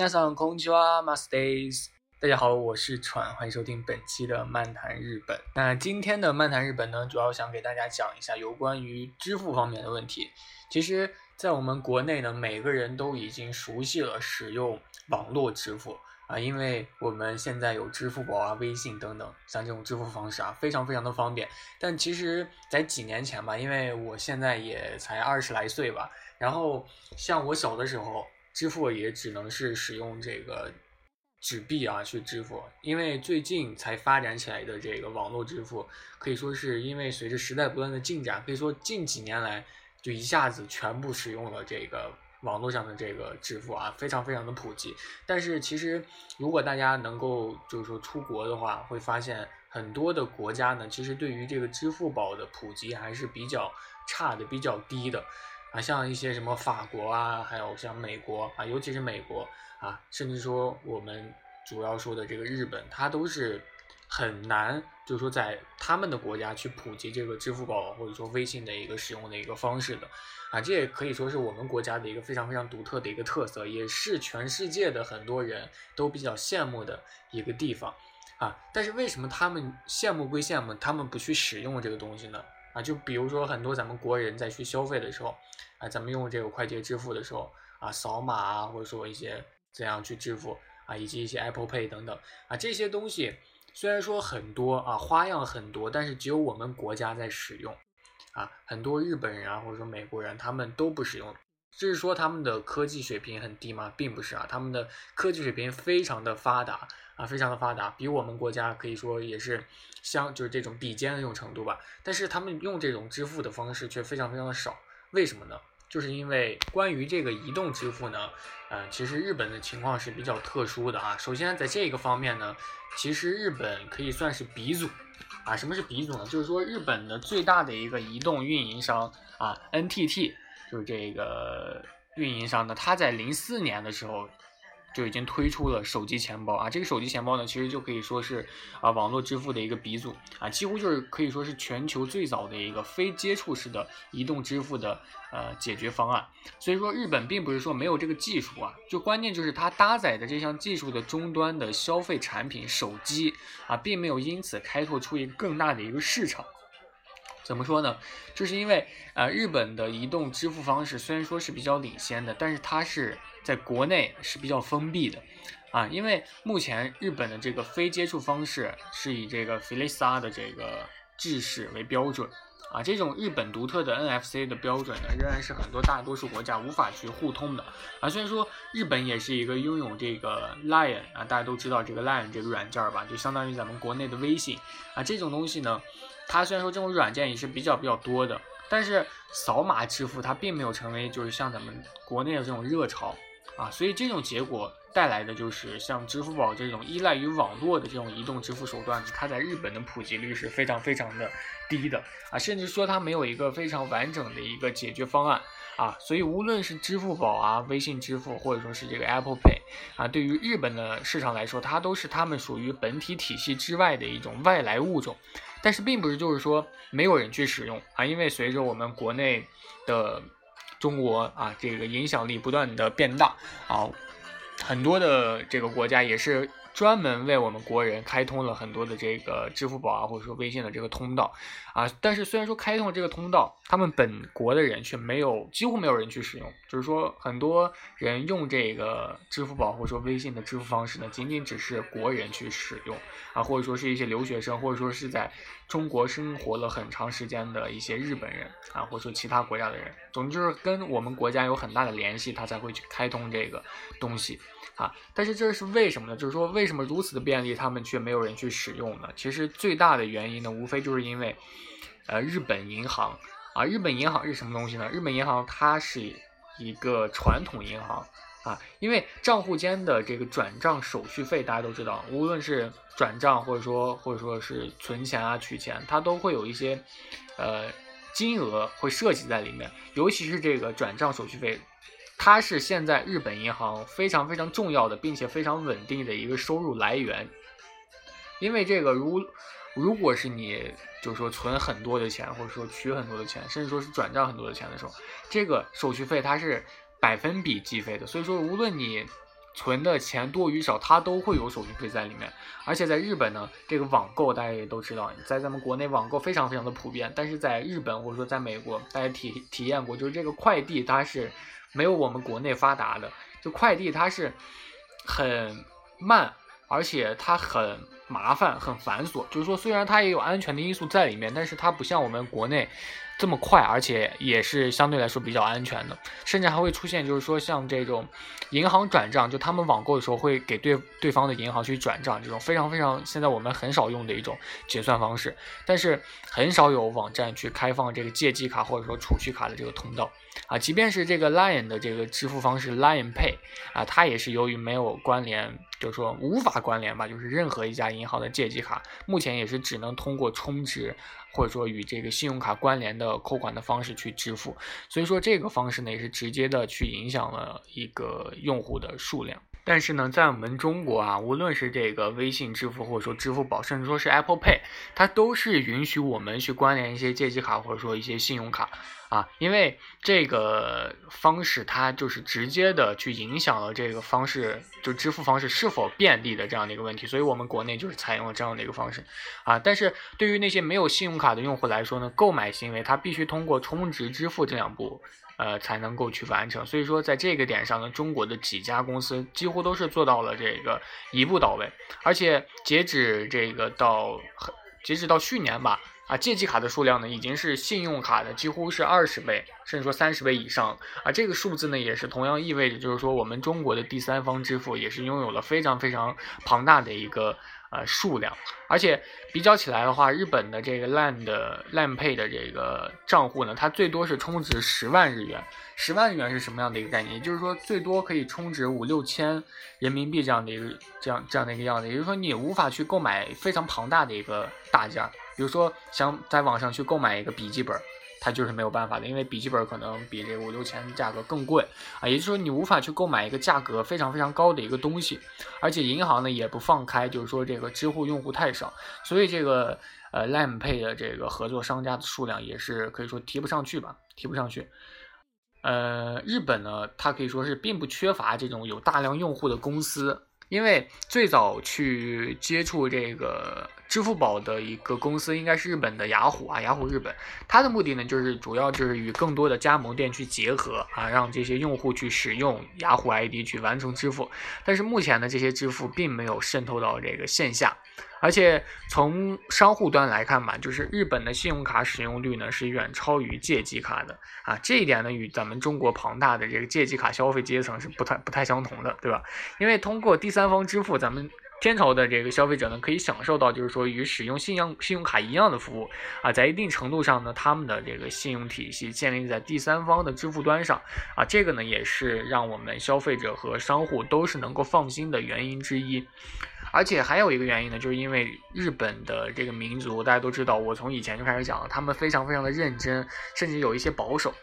皆さんこんにちは、マス days。大家好，我是川，欢迎收听本期的漫谈日本。那今天的漫谈日本呢，主要想给大家讲一下有关于支付方面的问题。其实，在我们国内呢，每个人都已经熟悉了使用网络支付啊，因为我们现在有支付宝啊、微信等等，像这种支付方式啊，非常非常的方便。但其实，在几年前吧，因为我现在也才二十来岁吧，然后像我小的时候。 支付也只能是使用这个纸币啊去支付，因为最近才发展起来的这个网络支付，可以说是因为随着时代不断的进展，可以说近几年来就一下子全部使用了这个网络上的这个支付啊，非常非常的普及。但是其实如果大家能够就是说出国的话，会发现很多的国家呢，其实对于这个支付宝的普及还是比较差的，比较低的。啊，像一些什么法国啊，还有像美国啊，尤其是美国啊，甚至说我们主要说的这个日本，它都是很难，就是说在他们的国家去普及这个支付宝或者说微信的一个使用的一个方式的，啊，这也可以说是我们国家的一个非常非常独特的一个特色，也是全世界的很多人都比较羡慕的一个地方，啊，但是为什么他们羡慕归羡慕，他们不去使用这个东西呢？啊，就比如说很多咱们国人在去消费的时候，啊，咱们用这个快捷支付的时候，啊，扫码啊，或者说一些怎样去支付啊，以及一些 Apple Pay 等等，啊，这些东西虽然说很多啊，花样很多，但是只有我们国家在使用，啊，很多日本人啊，或者说美国人他们都不使用，就是说他们的科技水平很低吗？并不是啊，他们的科技水平非常的发达。啊，非常的发达，比我们国家可以说也是相就是这种比肩的这种程度吧。但是他们用这种支付的方式却非常非常的少，为什么呢？就是因为关于这个移动支付呢，呃，其实日本的情况是比较特殊的啊。首先在这个方面呢，其实日本可以算是鼻祖啊。什么是鼻祖呢？就是说日本的最大的一个移动运营商啊，NTT，就是这个运营商呢，它在零四年的时候。就已经推出了手机钱包啊，这个手机钱包呢，其实就可以说是啊网络支付的一个鼻祖啊，几乎就是可以说是全球最早的一个非接触式的移动支付的呃解决方案。所以说日本并不是说没有这个技术啊，就关键就是它搭载的这项技术的终端的消费产品手机啊，并没有因此开拓出一个更大的一个市场。怎么说呢？就是因为呃日本的移动支付方式虽然说是比较领先的，但是它是。在国内是比较封闭的，啊，因为目前日本的这个非接触方式是以这个 Felisa 的这个制式为标准，啊，这种日本独特的 NFC 的标准呢，仍然是很多大多数国家无法去互通的，啊，虽然说日本也是一个拥有这个 Lion 啊，大家都知道这个 Lion 这个软件吧，就相当于咱们国内的微信，啊，这种东西呢，它虽然说这种软件也是比较比较多的，但是扫码支付它并没有成为就是像咱们国内的这种热潮。啊，所以这种结果带来的就是像支付宝这种依赖于网络的这种移动支付手段，它在日本的普及率是非常非常的低的啊，甚至说它没有一个非常完整的一个解决方案啊，所以无论是支付宝啊、微信支付，或者说是这个 Apple Pay 啊，对于日本的市场来说，它都是他们属于本体体系之外的一种外来物种，但是并不是就是说没有人去使用啊，因为随着我们国内的。中国啊，这个影响力不断的变大啊，很多的这个国家也是。专门为我们国人开通了很多的这个支付宝啊，或者说微信的这个通道啊。但是虽然说开通了这个通道，他们本国的人却没有，几乎没有人去使用。就是说，很多人用这个支付宝或者说微信的支付方式呢，仅仅只是国人去使用啊，或者说是一些留学生，或者说是在中国生活了很长时间的一些日本人啊，或者说其他国家的人，总之就是跟我们国家有很大的联系，他才会去开通这个东西。啊，但是这是为什么呢？就是说，为为什么如此的便利，他们却没有人去使用呢？其实最大的原因呢，无非就是因为，呃，日本银行啊，日本银行是什么东西呢？日本银行它是一个传统银行啊，因为账户间的这个转账手续费，大家都知道，无论是转账或者说或者说是存钱啊、取钱，它都会有一些，呃，金额会涉及在里面，尤其是这个转账手续费。它是现在日本银行非常非常重要的，并且非常稳定的一个收入来源。因为这个，如如果是你就是说存很多的钱，或者说取很多的钱，甚至说是转账很多的钱的时候，这个手续费它是百分比计费的。所以说，无论你存的钱多与少，它都会有手续费在里面。而且在日本呢，这个网购大家也都知道，在咱们国内网购非常非常的普遍，但是在日本或者说在美国，大家体体验过，就是这个快递它是没有我们国内发达的，就快递它是很慢，而且它很麻烦、很繁琐。就是说，虽然它也有安全的因素在里面，但是它不像我们国内。这么快，而且也是相对来说比较安全的，甚至还会出现，就是说像这种银行转账，就他们网购的时候会给对对方的银行去转账，这种非常非常现在我们很少用的一种结算方式，但是很少有网站去开放这个借记卡或者说储蓄卡的这个通道啊，即便是这个 Lion 的这个支付方式 Lion Pay 啊，它也是由于没有关联，就是说无法关联吧，就是任何一家银银行的借记卡，目前也是只能通过充值。或者说与这个信用卡关联的扣款的方式去支付，所以说这个方式呢也是直接的去影响了一个用户的数量。但是呢，在我们中国啊，无论是这个微信支付，或者说支付宝，甚至说是 Apple Pay，它都是允许我们去关联一些借记卡或者说一些信用卡啊，因为这个方式它就是直接的去影响了这个方式就支付方式是否便利的这样的一个问题，所以我们国内就是采用了这样的一个方式啊。但是对于那些没有信用卡的用户来说呢，购买行为它必须通过充值支付这两步。呃，才能够去完成。所以说，在这个点上呢，中国的几家公司几乎都是做到了这个一步到位。而且截止这个到截止到去年吧，啊，借记卡的数量呢，已经是信用卡的几乎是二十倍，甚至说三十倍以上。啊，这个数字呢，也是同样意味着，就是说我们中国的第三方支付也是拥有了非常非常庞大的一个。呃，数量，而且比较起来的话，日本的这个 LAN 的 land pay 的这个账户呢，它最多是充值十万日元。十万日元是什么样的一个概念？也就是说，最多可以充值五六千人民币这样的一个这样这样的一个样子。也就是说，你无法去购买非常庞大的一个大件，比如说想在网上去购买一个笔记本。它就是没有办法的，因为笔记本可能比这五六千价格更贵啊，也就是说你无法去购买一个价格非常非常高的一个东西，而且银行呢也不放开，就是说这个支付用户太少，所以这个呃 Line Pay 的这个合作商家的数量也是可以说提不上去吧，提不上去。呃，日本呢，它可以说是并不缺乏这种有大量用户的公司。因为最早去接触这个支付宝的一个公司，应该是日本的雅虎啊，雅虎日本，它的目的呢，就是主要就是与更多的加盟店去结合啊，让这些用户去使用雅虎 ID 去完成支付。但是目前呢，这些支付并没有渗透到这个线下。而且从商户端来看吧，就是日本的信用卡使用率呢是远超于借记卡的啊，这一点呢与咱们中国庞大的这个借记卡消费阶层是不太不太相同的，对吧？因为通过第三方支付，咱们天朝的这个消费者呢可以享受到就是说与使用信用信用卡一样的服务啊，在一定程度上呢，他们的这个信用体系建立在第三方的支付端上啊，这个呢也是让我们消费者和商户都是能够放心的原因之一。而且还有一个原因呢，就是因为日本的这个民族，大家都知道，我从以前就开始讲了，他们非常非常的认真，甚至有一些保守。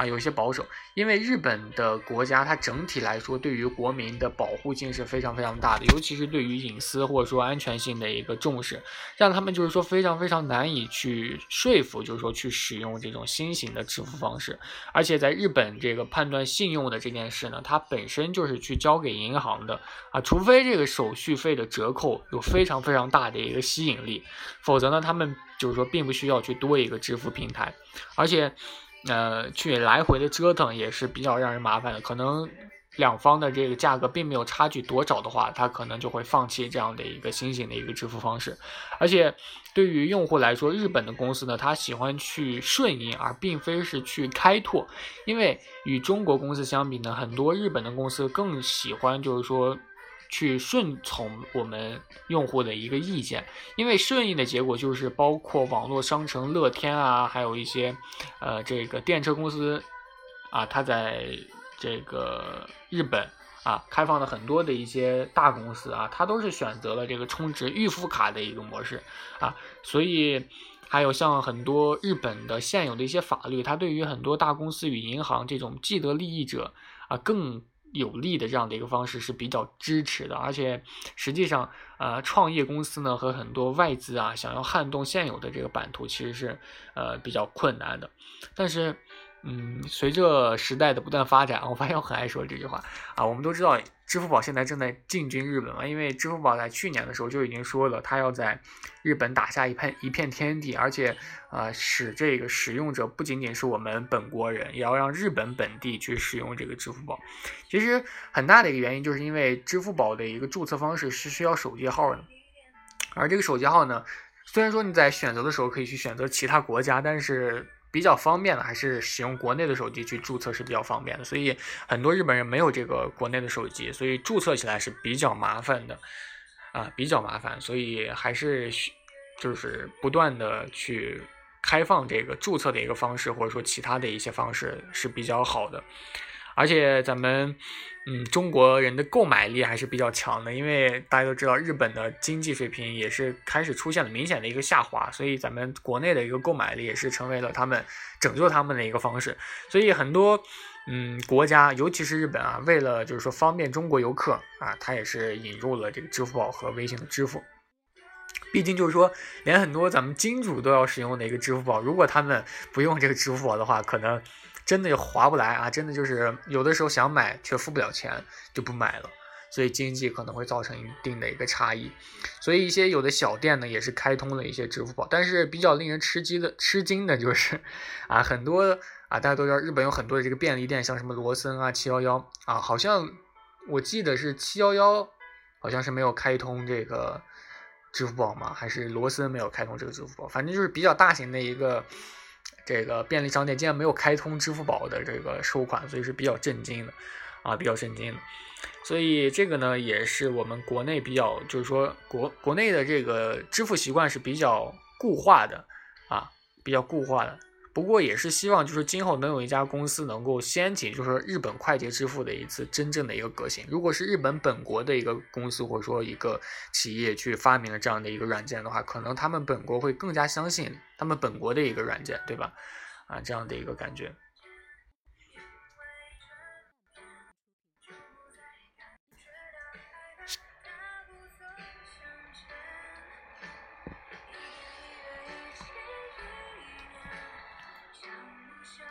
啊，有一些保守，因为日本的国家它整体来说对于国民的保护性是非常非常大的，尤其是对于隐私或者说安全性的一个重视，让他们就是说非常非常难以去说服，就是说去使用这种新型的支付方式。而且在日本这个判断信用的这件事呢，它本身就是去交给银行的啊，除非这个手续费的折扣有非常非常大的一个吸引力，否则呢，他们就是说并不需要去多一个支付平台，而且。呃，去来回的折腾也是比较让人麻烦的。可能两方的这个价格并没有差距多少的话，他可能就会放弃这样的一个新型的一个支付方式。而且对于用户来说，日本的公司呢，他喜欢去顺应，而并非是去开拓。因为与中国公司相比呢，很多日本的公司更喜欢就是说。去顺从我们用户的一个意见，因为顺应的结果就是包括网络商城乐天啊，还有一些呃这个电车公司啊，它在这个日本啊开放了很多的一些大公司啊，它都是选择了这个充值预付卡的一个模式啊，所以还有像很多日本的现有的一些法律，它对于很多大公司与银行这种既得利益者啊更。有利的这样的一个方式是比较支持的，而且实际上，呃，创业公司呢和很多外资啊想要撼动现有的这个版图，其实是呃比较困难的。但是，嗯，随着时代的不断发展，我发现我很爱说这句话啊。我们都知道，支付宝现在正在进军日本嘛，因为支付宝在去年的时候就已经说了，它要在日本打下一片一片天地，而且啊，使这个使用者不仅仅是我们本国人，也要让日本本地去使用这个支付宝。其实很大的一个原因，就是因为支付宝的一个注册方式是需要手机号的，而这个手机号呢，虽然说你在选择的时候可以去选择其他国家，但是。比较方便的还是使用国内的手机去注册是比较方便的，所以很多日本人没有这个国内的手机，所以注册起来是比较麻烦的，啊，比较麻烦，所以还是就是不断的去开放这个注册的一个方式，或者说其他的一些方式是比较好的，而且咱们。嗯，中国人的购买力还是比较强的，因为大家都知道，日本的经济水平也是开始出现了明显的一个下滑，所以咱们国内的一个购买力也是成为了他们拯救他们的一个方式。所以很多嗯国家，尤其是日本啊，为了就是说方便中国游客啊，它也是引入了这个支付宝和微信的支付。毕竟就是说，连很多咱们金主都要使用的一个支付宝，如果他们不用这个支付宝的话，可能。真的就划不来啊！真的就是有的时候想买却付不了钱，就不买了。所以经济可能会造成一定的一个差异。所以一些有的小店呢，也是开通了一些支付宝。但是比较令人吃惊的吃惊的就是，啊，很多啊，大家都知道日本有很多的这个便利店，像什么罗森啊、七幺幺啊，好像我记得是七幺幺，好像是没有开通这个支付宝吗？还是罗森没有开通这个支付宝？反正就是比较大型的一个。这个便利商店竟然没有开通支付宝的这个收款，所以是比较震惊的，啊，比较震惊的。所以这个呢，也是我们国内比较，就是说国国内的这个支付习惯是比较固化的，啊，比较固化的。不过也是希望，就是今后能有一家公司能够掀起，就是日本快捷支付的一次真正的一个革新。如果是日本本国的一个公司或者说一个企业去发明了这样的一个软件的话，可能他们本国会更加相信他们本国的一个软件，对吧？啊，这样的一个感觉。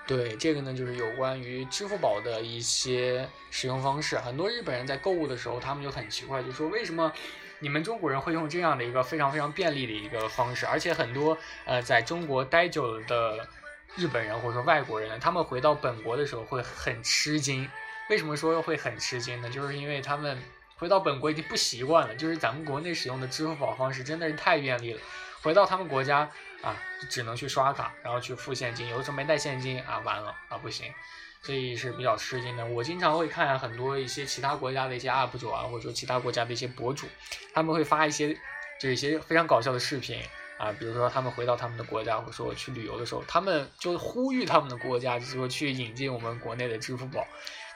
对，这个呢就是有关于支付宝的一些使用方式。很多日本人在购物的时候，他们就很奇怪，就说为什么你们中国人会用这样的一个非常非常便利的一个方式？而且很多呃在中国待久了的日本人或者说外国人，他们回到本国的时候会很吃惊。为什么说会很吃惊呢？就是因为他们回到本国已经不习惯了，就是咱们国内使用的支付宝方式真的是太便利了。回到他们国家啊，只能去刷卡，然后去付现金，有的时候没带现金啊，完了啊，不行，所以是比较吃惊的。我经常会看很多一些其他国家的一些 UP 主啊，或者说其他国家的一些博主，他们会发一些就是一些非常搞笑的视频啊，比如说他们回到他们的国家，或者说去旅游的时候，他们就呼吁他们的国家，就是说去引进我们国内的支付宝，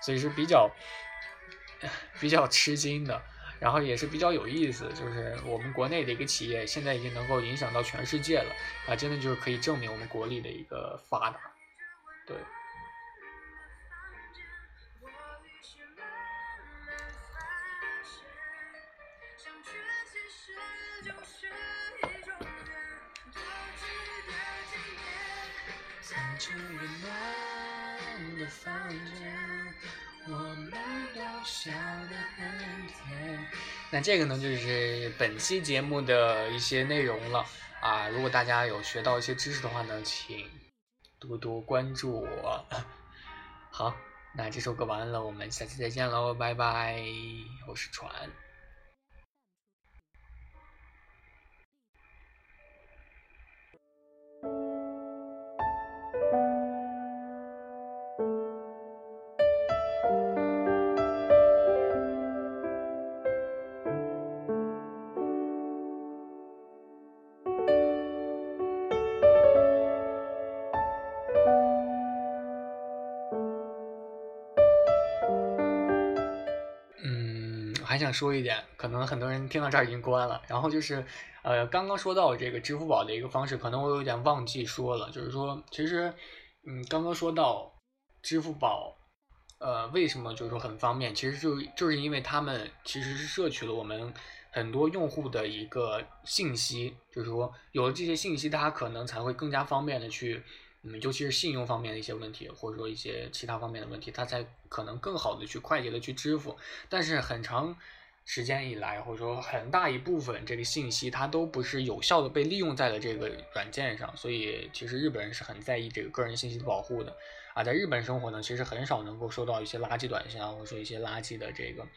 所以是比较 比较吃惊的。然后也是比较有意思，就是我们国内的一个企业，现在已经能够影响到全世界了啊！真的就是可以证明我们国力的一个发达，对。那这个呢，就是本期节目的一些内容了啊！如果大家有学到一些知识的话呢，请多多关注我。好，那这首歌完了，我们下期再见喽，拜拜！我是船。还想说一点，可能很多人听到这儿已经关了。然后就是，呃，刚刚说到这个支付宝的一个方式，可能我有点忘记说了，就是说，其实，嗯，刚刚说到支付宝，呃，为什么就是说很方便？其实就就是因为他们其实是摄取了我们很多用户的一个信息，就是说有了这些信息，大家可能才会更加方便的去，嗯，尤其是信用方面的一些问题，或者说一些其他方面的问题，它才可能更好的去快捷的去支付。但是很长时间以来，或者说很大一部分这个信息，它都不是有效的被利用在了这个软件上。所以其实日本人是很在意这个个人信息的保护的。啊，在日本生活呢，其实很少能够收到一些垃圾短信啊，或者说一些垃圾的这个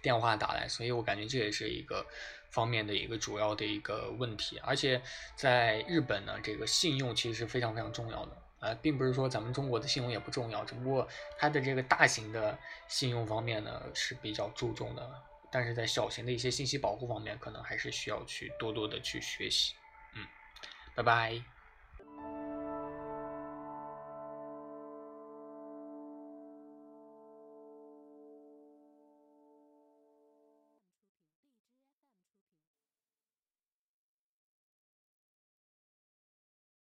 电话打来，所以我感觉这也是一个方面的一个主要的一个问题。而且在日本呢，这个信用其实是非常非常重要的啊，并不是说咱们中国的信用也不重要，只不过它的这个大型的信用方面呢是比较注重的，但是在小型的一些信息保护方面，可能还是需要去多多的去学习。嗯，拜拜。